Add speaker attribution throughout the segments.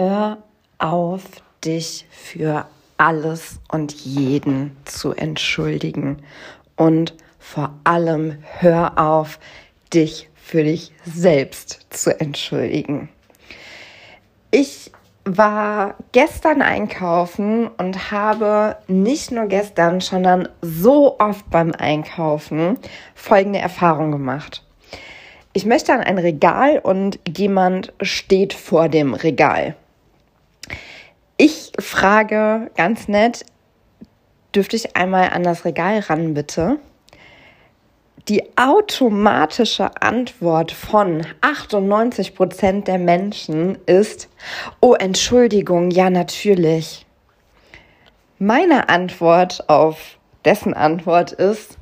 Speaker 1: Hör auf, dich für alles und jeden zu entschuldigen. Und vor allem hör auf, dich für dich selbst zu entschuldigen. Ich war gestern einkaufen und habe nicht nur gestern, sondern so oft beim Einkaufen folgende Erfahrung gemacht. Ich möchte an ein Regal und jemand steht vor dem Regal. Ich frage ganz nett, dürfte ich einmal an das Regal ran, bitte? Die automatische Antwort von 98 Prozent der Menschen ist, oh Entschuldigung, ja natürlich. Meine Antwort auf dessen Antwort ist,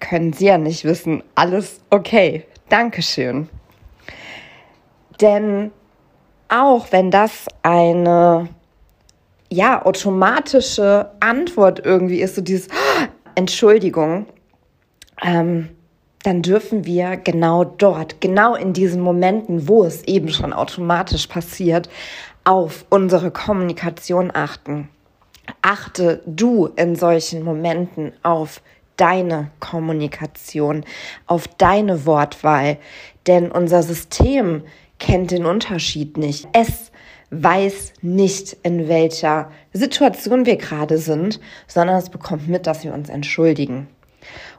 Speaker 1: können Sie ja nicht wissen, alles okay. Dankeschön. Denn auch wenn das eine ja automatische Antwort irgendwie ist, so dieses Entschuldigung, ähm, dann dürfen wir genau dort, genau in diesen Momenten, wo es eben schon automatisch passiert, auf unsere Kommunikation achten. Achte du in solchen Momenten auf deine Kommunikation, auf deine Wortwahl. Denn unser System kennt den Unterschied nicht. Es weiß nicht, in welcher Situation wir gerade sind, sondern es bekommt mit, dass wir uns entschuldigen.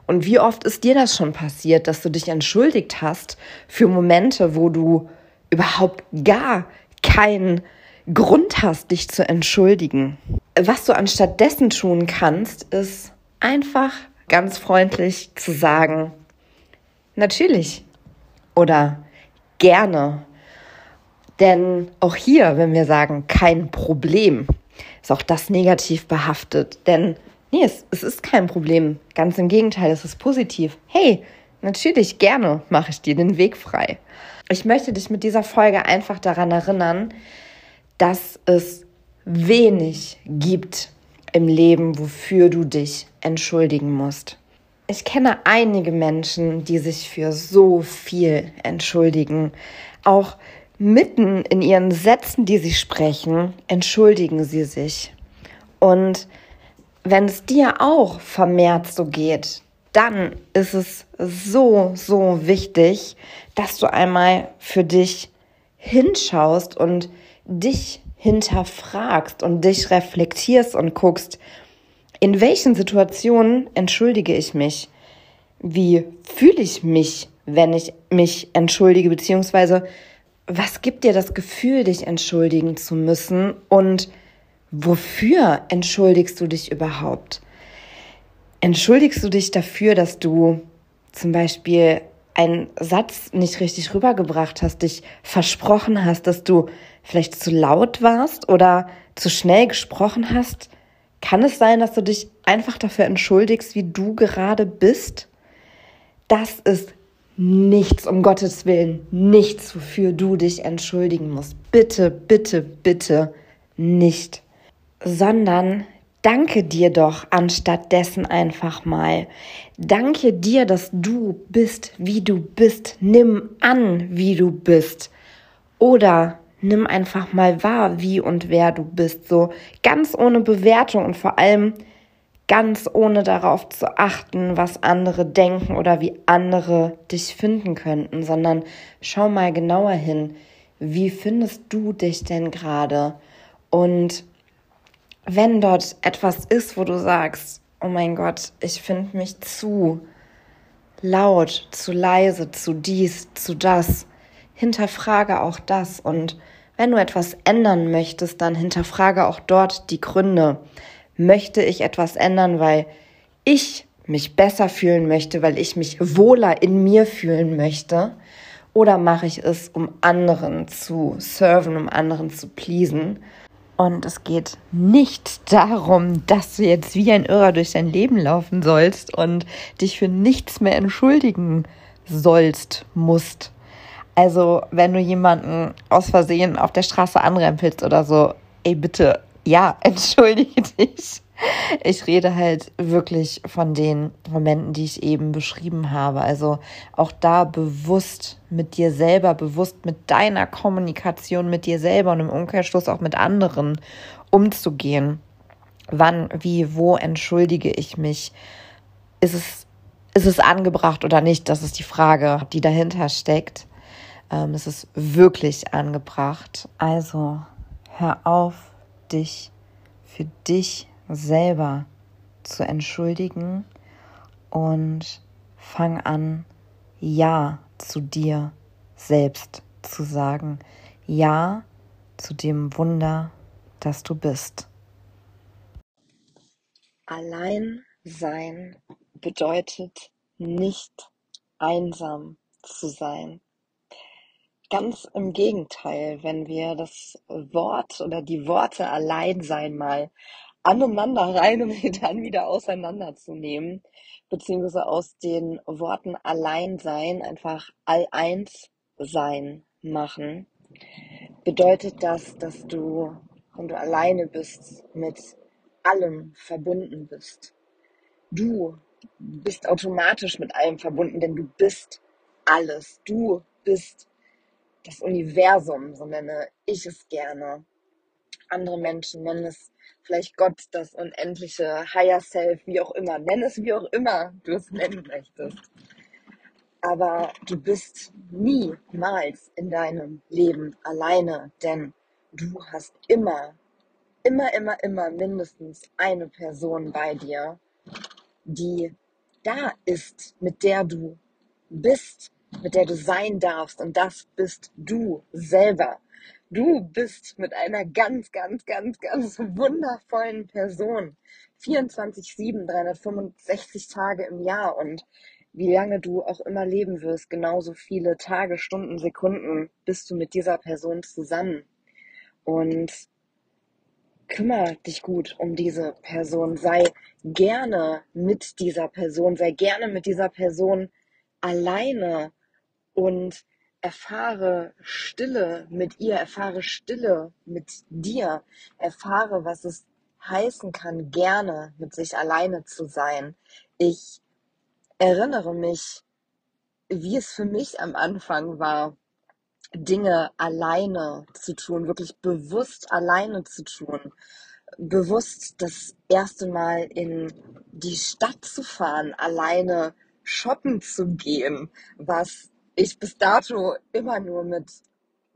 Speaker 1: Und wie oft ist dir das schon passiert, dass du dich entschuldigt hast für Momente, wo du überhaupt gar keinen Grund hast, dich zu entschuldigen? Was du anstattdessen tun kannst, ist einfach ganz freundlich zu sagen, natürlich oder gerne. Denn auch hier, wenn wir sagen, kein Problem, ist auch das negativ behaftet. Denn nee, es, es ist kein Problem. Ganz im Gegenteil, es ist positiv. Hey, natürlich gerne mache ich dir den Weg frei. Ich möchte dich mit dieser Folge einfach daran erinnern, dass es wenig gibt im Leben, wofür du dich entschuldigen musst. Ich kenne einige Menschen, die sich für so viel entschuldigen. Auch mitten in ihren Sätzen, die sie sprechen, entschuldigen sie sich. Und wenn es dir auch vermehrt so geht, dann ist es so, so wichtig, dass du einmal für dich hinschaust und dich hinterfragst und dich reflektierst und guckst, in welchen Situationen entschuldige ich mich? Wie fühle ich mich, wenn ich mich entschuldige? Beziehungsweise, was gibt dir das Gefühl, dich entschuldigen zu müssen? Und wofür entschuldigst du dich überhaupt? Entschuldigst du dich dafür, dass du zum Beispiel einen Satz nicht richtig rübergebracht hast, dich versprochen hast, dass du vielleicht zu laut warst oder zu schnell gesprochen hast? Kann es sein, dass du dich einfach dafür entschuldigst, wie du gerade bist? Das ist nichts, um Gottes Willen, nichts, wofür du dich entschuldigen musst. Bitte, bitte, bitte nicht. Sondern danke dir doch anstatt dessen einfach mal. Danke dir, dass du bist, wie du bist. Nimm an, wie du bist. Oder nimm einfach mal wahr, wie und wer du bist. So ganz ohne Bewertung und vor allem ganz ohne darauf zu achten, was andere denken oder wie andere dich finden könnten, sondern schau mal genauer hin. Wie findest du dich denn gerade? Und wenn dort etwas ist, wo du sagst, oh mein Gott, ich finde mich zu laut, zu leise, zu dies, zu das, hinterfrage auch das und wenn du etwas ändern möchtest, dann hinterfrage auch dort die Gründe. Möchte ich etwas ändern, weil ich mich besser fühlen möchte, weil ich mich wohler in mir fühlen möchte? Oder mache ich es, um anderen zu serven, um anderen zu pleasen? Und es geht nicht darum, dass du jetzt wie ein Irrer durch dein Leben laufen sollst und dich für nichts mehr entschuldigen sollst, musst. Also, wenn du jemanden aus Versehen auf der Straße anrempelst oder so, ey, bitte ja, entschuldige dich. Ich rede halt wirklich von den Momenten, die ich eben beschrieben habe. Also auch da bewusst mit dir selber, bewusst mit deiner Kommunikation mit dir selber und im Umkehrschluss auch mit anderen umzugehen. Wann, wie, wo entschuldige ich mich? Ist es, ist es angebracht oder nicht? Das ist die Frage, die dahinter steckt. Ähm, es ist wirklich angebracht. Also hör auf, dich für dich selber zu entschuldigen und fang an, Ja zu dir selbst zu sagen. Ja zu dem Wunder, das du bist. Allein sein bedeutet nicht einsam zu sein. Ganz im Gegenteil, wenn wir das Wort oder die Worte Alleinsein mal aneinander rein, um sie dann wieder auseinanderzunehmen, beziehungsweise aus den Worten Alleinsein einfach All-Eins sein machen, bedeutet das, dass du, wenn du alleine bist, mit allem verbunden bist. Du bist automatisch mit allem verbunden, denn du bist alles. Du bist das Universum, so nenne ich es gerne. Andere Menschen nennen es vielleicht Gott, das unendliche Higher Self, wie auch immer. Nenn es wie auch immer du es nennen möchtest. Aber du bist niemals in deinem Leben alleine, denn du hast immer, immer, immer, immer mindestens eine Person bei dir, die da ist, mit der du bist, mit der du sein darfst. Und das bist du selber. Du bist mit einer ganz, ganz, ganz, ganz wundervollen Person. 24-7, 365 Tage im Jahr und wie lange du auch immer leben wirst, genauso viele Tage, Stunden, Sekunden bist du mit dieser Person zusammen. Und kümmere dich gut um diese Person, sei gerne mit dieser Person, sei gerne mit dieser Person alleine und erfahre Stille mit ihr, erfahre Stille mit dir, erfahre, was es heißen kann, gerne mit sich alleine zu sein. Ich erinnere mich, wie es für mich am Anfang war, Dinge alleine zu tun, wirklich bewusst alleine zu tun, bewusst das erste Mal in die Stadt zu fahren, alleine shoppen zu gehen, was ich bis dato immer nur mit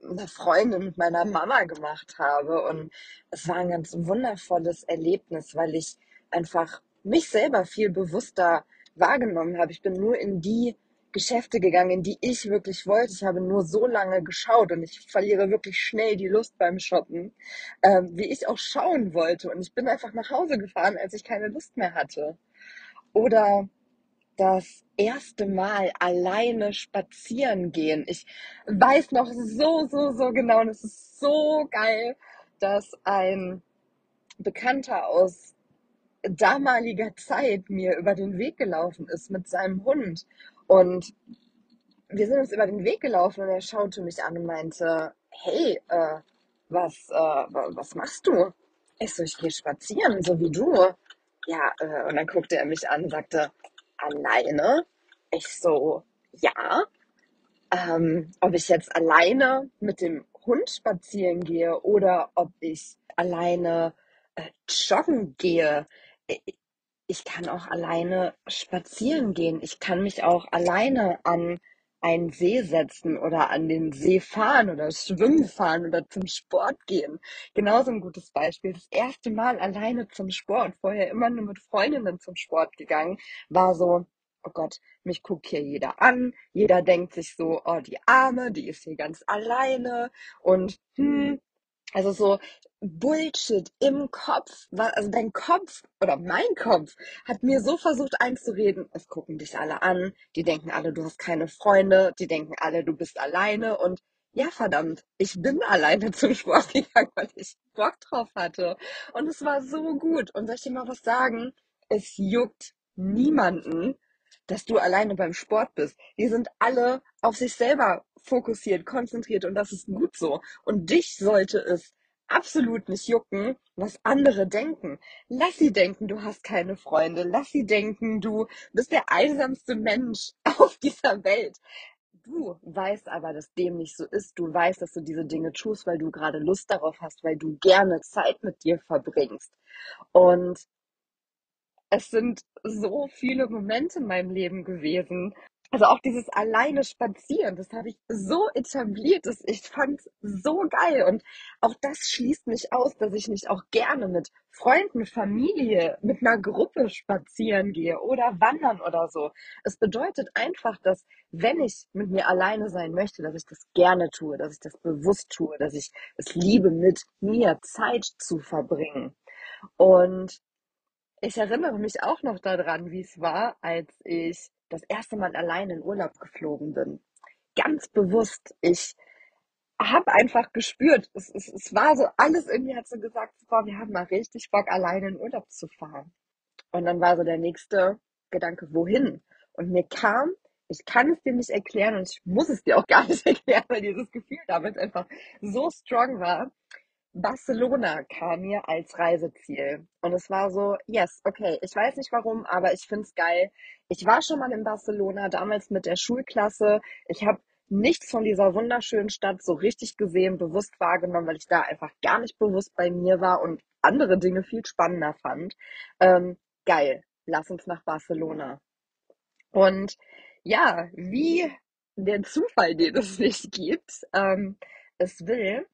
Speaker 1: einer Freundin, mit meiner Mama gemacht habe. Und es war ein ganz wundervolles Erlebnis, weil ich einfach mich selber viel bewusster wahrgenommen habe. Ich bin nur in die Geschäfte gegangen, in die ich wirklich wollte. Ich habe nur so lange geschaut und ich verliere wirklich schnell die Lust beim Shoppen, ähm, wie ich auch schauen wollte. Und ich bin einfach nach Hause gefahren, als ich keine Lust mehr hatte. Oder das erste Mal alleine spazieren gehen. Ich weiß noch so, so, so genau, und es ist so geil, dass ein Bekannter aus damaliger Zeit mir über den Weg gelaufen ist mit seinem Hund. Und wir sind uns über den Weg gelaufen und er schaute mich an und meinte, hey, äh, was, äh, was machst du? Ich so, ich gehe spazieren, so wie du. Ja, äh, und dann guckte er mich an und sagte, alleine? Ich so, ja. Ähm, ob ich jetzt alleine mit dem Hund spazieren gehe oder ob ich alleine äh, joggen gehe. Ich kann auch alleine spazieren gehen. Ich kann mich auch alleine an einen See setzen oder an den See fahren oder schwimmen fahren oder zum Sport gehen. Genauso ein gutes Beispiel. Das erste Mal alleine zum Sport, vorher immer nur mit Freundinnen zum Sport gegangen, war so, oh Gott, mich guckt hier jeder an, jeder denkt sich so, oh, die Arme, die ist hier ganz alleine. Und hm, also so Bullshit im Kopf, also dein Kopf oder mein Kopf hat mir so versucht einzureden, es gucken dich alle an, die denken alle, du hast keine Freunde, die denken alle, du bist alleine und ja, verdammt, ich bin alleine zum Sport gegangen, weil ich Bock drauf hatte. Und es war so gut. Und soll ich dir mal was sagen? Es juckt niemanden, dass du alleine beim Sport bist. Die sind alle auf sich selber fokussiert, konzentriert und das ist gut so. Und dich sollte es absolut nicht jucken, was andere denken. Lass sie denken, du hast keine Freunde. Lass sie denken, du bist der einsamste Mensch auf dieser Welt. Du weißt aber, dass dem nicht so ist. Du weißt, dass du diese Dinge tust, weil du gerade Lust darauf hast, weil du gerne Zeit mit dir verbringst. Und es sind so viele Momente in meinem Leben gewesen, also auch dieses alleine Spazieren, das habe ich so etabliert, dass ich fand so geil. Und auch das schließt nicht aus, dass ich nicht auch gerne mit Freunden, Familie, mit einer Gruppe spazieren gehe oder wandern oder so. Es bedeutet einfach, dass wenn ich mit mir alleine sein möchte, dass ich das gerne tue, dass ich das bewusst tue, dass ich es liebe, mit mir Zeit zu verbringen. Und ich erinnere mich auch noch daran, wie es war, als ich das erste Mal allein in Urlaub geflogen bin. Ganz bewusst. Ich habe einfach gespürt, es, es, es war so, alles irgendwie hat so gesagt, boah, wir haben mal richtig Bock, alleine in Urlaub zu fahren. Und dann war so der nächste Gedanke, wohin? Und mir kam, ich kann es dir nicht erklären und ich muss es dir auch gar nicht erklären, weil dieses Gefühl damals einfach so strong war. Barcelona kam mir als Reiseziel. Und es war so, yes, okay, ich weiß nicht warum, aber ich finde es geil. Ich war schon mal in Barcelona, damals mit der Schulklasse. Ich habe nichts von dieser wunderschönen Stadt so richtig gesehen, bewusst wahrgenommen, weil ich da einfach gar nicht bewusst bei mir war und andere Dinge viel spannender fand. Ähm, geil, lass uns nach Barcelona. Und ja, wie der Zufall, den es nicht gibt, ähm, es will,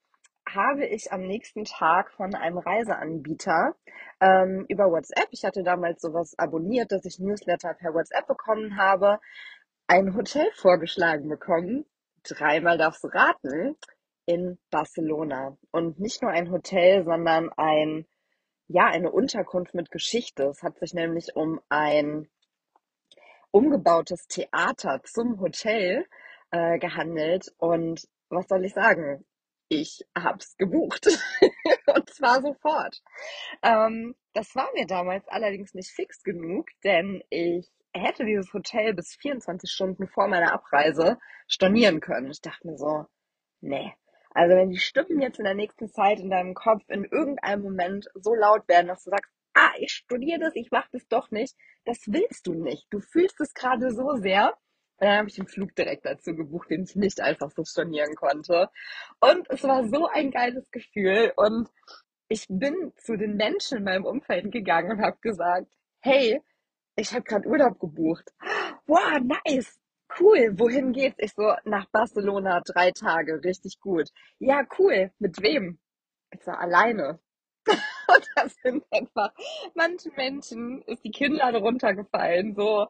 Speaker 1: habe ich am nächsten Tag von einem Reiseanbieter ähm, über WhatsApp, ich hatte damals sowas abonniert, dass ich Newsletter per WhatsApp bekommen habe, ein Hotel vorgeschlagen bekommen. Dreimal darfst du raten, in Barcelona. Und nicht nur ein Hotel, sondern ein, ja, eine Unterkunft mit Geschichte. Es hat sich nämlich um ein umgebautes Theater zum Hotel äh, gehandelt. Und was soll ich sagen? Ich hab's gebucht. und zwar sofort. Ähm, das war mir damals allerdings nicht fix genug, denn ich hätte dieses Hotel bis 24 Stunden vor meiner Abreise stornieren können. Ich dachte mir so, nee. Also wenn die Stimmen jetzt in der nächsten Zeit in deinem Kopf in irgendeinem Moment so laut werden, dass du sagst, ah, ich studiere das, ich mache das doch nicht, das willst du nicht. Du fühlst es gerade so sehr, dann habe ich einen Flug direkt dazu gebucht, den ich nicht einfach so stornieren konnte. Und es war so ein geiles Gefühl. Und ich bin zu den Menschen in meinem Umfeld gegangen und habe gesagt, hey, ich habe gerade Urlaub gebucht. Wow, nice. Cool, wohin geht's? Ich so, nach Barcelona, drei Tage, richtig gut. Ja, cool. Mit wem? Ich so, alleine. und da sind einfach manchen Menschen ist die Kinnlade runtergefallen. So,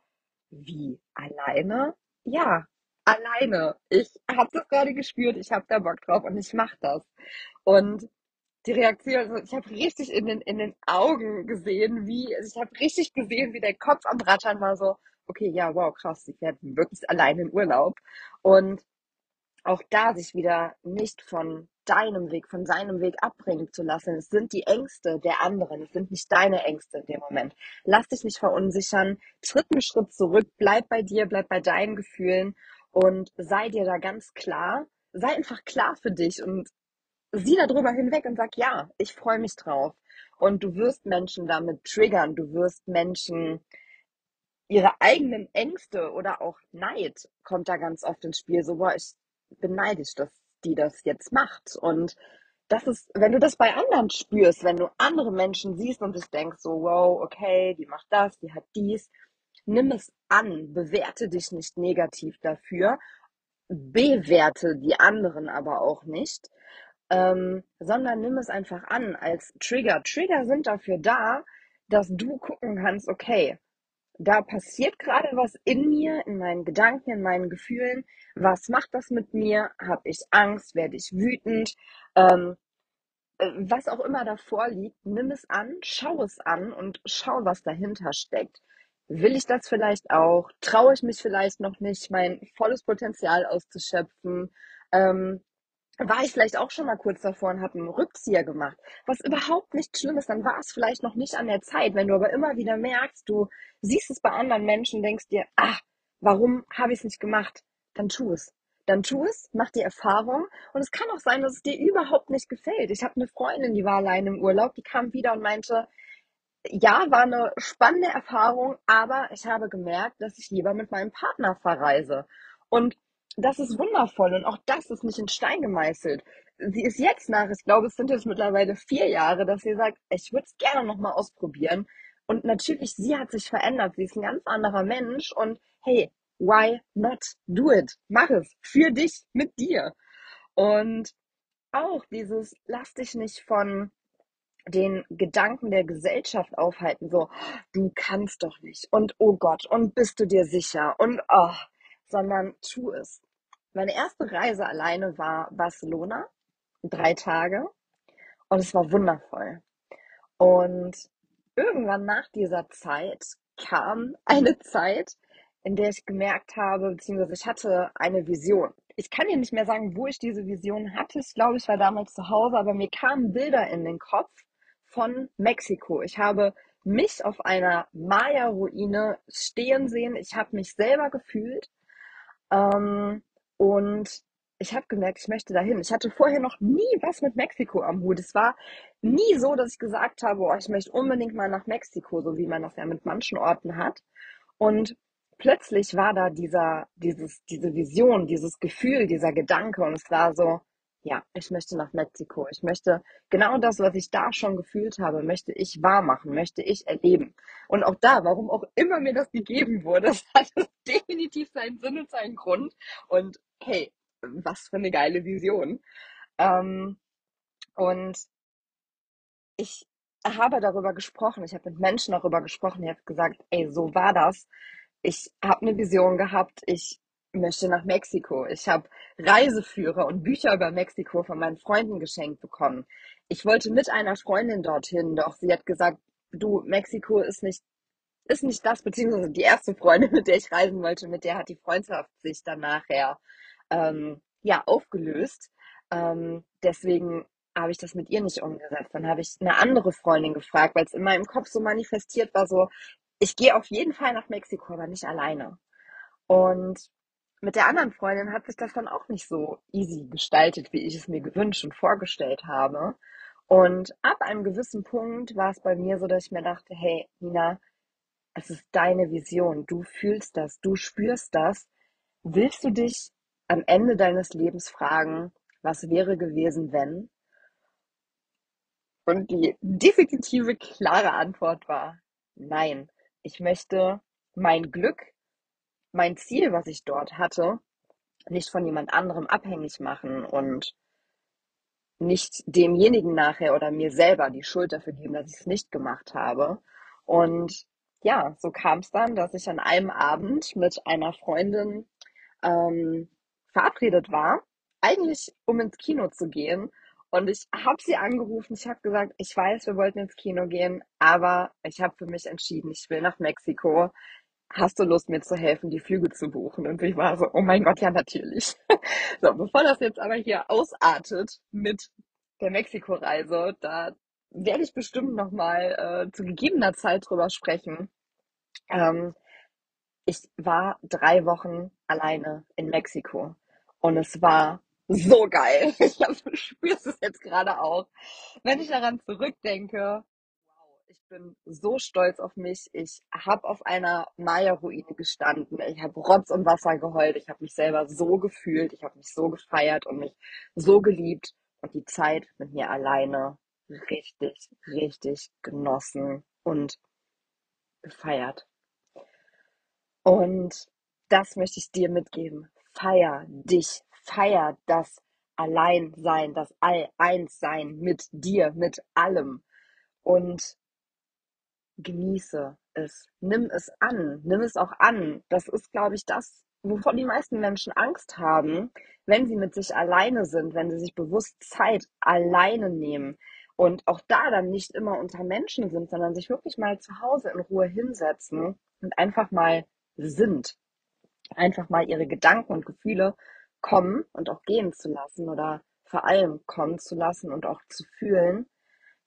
Speaker 1: wie? Alleine? Ja, alleine. Ich habe das gerade gespürt, ich habe da Bock drauf und ich mache das. Und die Reaktion, also ich habe richtig in den, in den Augen gesehen, wie, also ich habe richtig gesehen, wie der Kopf am Rattern war, so, okay, ja, wow, krass, ich werde wirklich alleine in Urlaub. Und auch da sich wieder nicht von deinem Weg, von seinem Weg abbringen zu lassen. Es sind die Ängste der anderen, es sind nicht deine Ängste in dem Moment. Lass dich nicht verunsichern, tritt einen Schritt zurück, bleib bei dir, bleib bei deinen Gefühlen und sei dir da ganz klar, sei einfach klar für dich und sieh darüber hinweg und sag, ja, ich freue mich drauf. Und du wirst Menschen damit triggern, du wirst Menschen ihre eigenen Ängste oder auch Neid kommt da ganz oft ins Spiel. So, boah, ich bin neidisch, dass die das jetzt macht. Und das ist, wenn du das bei anderen spürst, wenn du andere Menschen siehst und dich denkst, so, wow, okay, die macht das, die hat dies, nimm es an, bewerte dich nicht negativ dafür, bewerte die anderen aber auch nicht, ähm, sondern nimm es einfach an als Trigger. Trigger sind dafür da, dass du gucken kannst, okay, da passiert gerade was in mir, in meinen Gedanken, in meinen Gefühlen. Was macht das mit mir? Habe ich Angst? Werde ich wütend? Ähm, äh, was auch immer davor liegt, nimm es an, schau es an und schau, was dahinter steckt. Will ich das vielleicht auch? Traue ich mich vielleicht noch nicht, mein volles Potenzial auszuschöpfen? Ähm, war ich vielleicht auch schon mal kurz davor und habe einen Rückzieher gemacht, was überhaupt nicht schlimm ist, dann war es vielleicht noch nicht an der Zeit. Wenn du aber immer wieder merkst, du siehst es bei anderen Menschen, denkst dir, ach, warum habe ich es nicht gemacht? Dann tu es. dann tu es, mach die Erfahrung und es kann auch sein, dass es dir überhaupt nicht gefällt. Ich habe eine Freundin, die war allein im Urlaub, die kam wieder und meinte, ja, war eine spannende Erfahrung, aber ich habe gemerkt, dass ich lieber mit meinem Partner verreise. Und das ist wundervoll und auch das ist nicht in Stein gemeißelt. Sie ist jetzt nach, ich glaube, es sind jetzt mittlerweile vier Jahre, dass sie sagt, ich würde es gerne nochmal ausprobieren. Und natürlich, sie hat sich verändert. Sie ist ein ganz anderer Mensch und hey, why not do it? Mach es für dich, mit dir. Und auch dieses, lass dich nicht von den Gedanken der Gesellschaft aufhalten, so, du kannst doch nicht und oh Gott und bist du dir sicher und oh, sondern tu es. Meine erste Reise alleine war Barcelona, drei Tage und es war wundervoll. Und irgendwann nach dieser Zeit kam eine Zeit, in der ich gemerkt habe, beziehungsweise ich hatte eine Vision. Ich kann dir nicht mehr sagen, wo ich diese Vision hatte. Ich glaube, ich war damals zu Hause, aber mir kamen Bilder in den Kopf von Mexiko. Ich habe mich auf einer Maya-Ruine stehen sehen. Ich habe mich selber gefühlt. Ähm, und ich habe gemerkt, ich möchte dahin. Ich hatte vorher noch nie was mit Mexiko am Hut. Es war nie so, dass ich gesagt habe, oh, ich möchte unbedingt mal nach Mexiko, so wie man das ja mit manchen Orten hat. Und plötzlich war da dieser, dieses, diese Vision, dieses Gefühl, dieser Gedanke und es war so, ja, ich möchte nach Mexiko. Ich möchte genau das, was ich da schon gefühlt habe, möchte ich wahr möchte ich erleben. Und auch da, warum auch immer mir das gegeben wurde, das hat definitiv seinen Sinn und seinen Grund. Und hey, was für eine geile Vision. Ähm, und ich habe darüber gesprochen, ich habe mit Menschen darüber gesprochen, ich habe gesagt, ey, so war das. Ich habe eine Vision gehabt, ich möchte nach Mexiko. Ich habe Reiseführer und Bücher über Mexiko von meinen Freunden geschenkt bekommen. Ich wollte mit einer Freundin dorthin, doch sie hat gesagt, du, Mexiko ist nicht, ist nicht das, beziehungsweise die erste Freundin, mit der ich reisen wollte, mit der hat die Freundschaft sich dann nachher ähm, ja, aufgelöst. Ähm, deswegen habe ich das mit ihr nicht umgesetzt. Dann habe ich eine andere Freundin gefragt, weil es in meinem Kopf so manifestiert war, so, ich gehe auf jeden Fall nach Mexiko, aber nicht alleine. Und mit der anderen Freundin hat sich das dann auch nicht so easy gestaltet, wie ich es mir gewünscht und vorgestellt habe. Und ab einem gewissen Punkt war es bei mir so, dass ich mir dachte, hey, Nina, es ist deine Vision. Du fühlst das, du spürst das. Willst du dich am Ende deines Lebens fragen, was wäre gewesen, wenn? Und die definitive, klare Antwort war, nein. Ich möchte mein Glück mein Ziel, was ich dort hatte, nicht von jemand anderem abhängig machen und nicht demjenigen nachher oder mir selber die Schuld dafür geben, dass ich es nicht gemacht habe. Und ja, so kam es dann, dass ich an einem Abend mit einer Freundin ähm, verabredet war, eigentlich um ins Kino zu gehen. Und ich habe sie angerufen, ich habe gesagt, ich weiß, wir wollten ins Kino gehen, aber ich habe für mich entschieden, ich will nach Mexiko hast du Lust, mir zu helfen, die Flüge zu buchen? Und ich war so, oh mein Gott, ja, natürlich. so, bevor das jetzt aber hier ausartet mit der Mexiko-Reise, da werde ich bestimmt nochmal äh, zu gegebener Zeit drüber sprechen. Ähm, ich war drei Wochen alleine in Mexiko und es war so geil. Ich glaube, du spürst es jetzt gerade auch. Wenn ich daran zurückdenke, ich bin so stolz auf mich. Ich habe auf einer Maya-Ruine gestanden. Ich habe Rotz und Wasser geheult. Ich habe mich selber so gefühlt. Ich habe mich so gefeiert und mich so geliebt. Und die Zeit mit mir alleine richtig, richtig genossen und gefeiert. Und das möchte ich dir mitgeben. Feier dich. Feier das Alleinsein, das All-Eins-Sein mit dir, mit allem. Und genieße es, nimm es an, nimm es auch an. Das ist, glaube ich, das, wovon die meisten Menschen Angst haben, wenn sie mit sich alleine sind, wenn sie sich bewusst Zeit alleine nehmen und auch da dann nicht immer unter Menschen sind, sondern sich wirklich mal zu Hause in Ruhe hinsetzen und einfach mal sind. Einfach mal ihre Gedanken und Gefühle kommen und auch gehen zu lassen oder vor allem kommen zu lassen und auch zu fühlen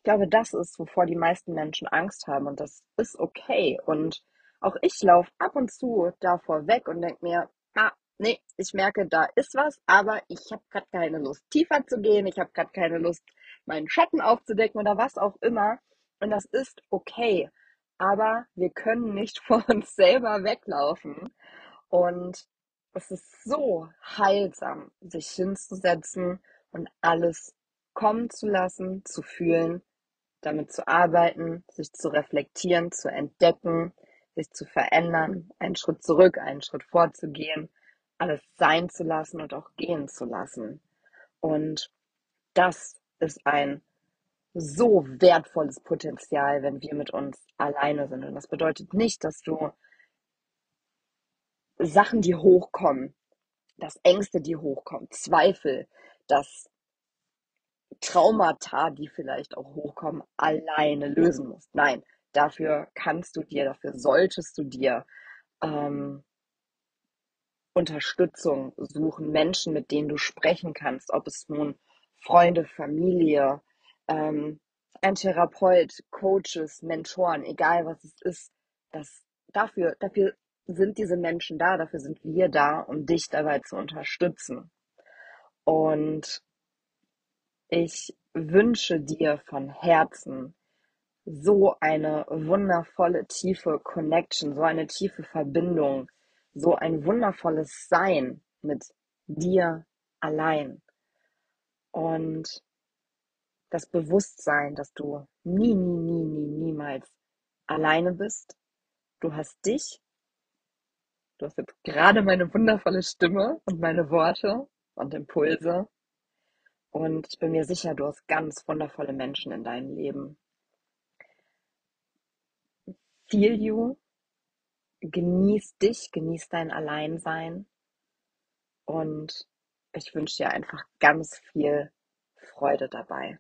Speaker 1: glaube, das ist, wovor die meisten Menschen Angst haben und das ist okay. Und auch ich laufe ab und zu davor weg und denke mir, ah, nee, ich merke, da ist was, aber ich habe gerade keine Lust, tiefer zu gehen. Ich habe gerade keine Lust, meinen Schatten aufzudecken oder was auch immer. Und das ist okay. Aber wir können nicht vor uns selber weglaufen. Und es ist so heilsam, sich hinzusetzen und alles kommen zu lassen, zu fühlen, damit zu arbeiten, sich zu reflektieren, zu entdecken, sich zu verändern, einen Schritt zurück, einen Schritt vorzugehen, alles sein zu lassen und auch gehen zu lassen. Und das ist ein so wertvolles Potenzial, wenn wir mit uns alleine sind. Und das bedeutet nicht, dass du Sachen, die hochkommen, dass Ängste, die hochkommen, Zweifel, dass Traumata, die vielleicht auch hochkommen, alleine lösen musst. Nein, dafür kannst du dir, dafür solltest du dir ähm, Unterstützung suchen, Menschen, mit denen du sprechen kannst, ob es nun Freunde, Familie, ähm, ein Therapeut, Coaches, Mentoren, egal was es ist, das dafür, dafür sind diese Menschen da, dafür sind wir da, um dich dabei zu unterstützen. Und ich wünsche dir von Herzen so eine wundervolle, tiefe Connection, so eine tiefe Verbindung, so ein wundervolles Sein mit dir allein. Und das Bewusstsein, dass du nie, nie, nie, nie, niemals alleine bist. Du hast dich. Du hast jetzt gerade meine wundervolle Stimme und meine Worte und Impulse. Und ich bin mir sicher, du hast ganz wundervolle Menschen in deinem Leben. Feel you. Genieß dich, genieß dein Alleinsein. Und ich wünsche dir einfach ganz viel Freude dabei.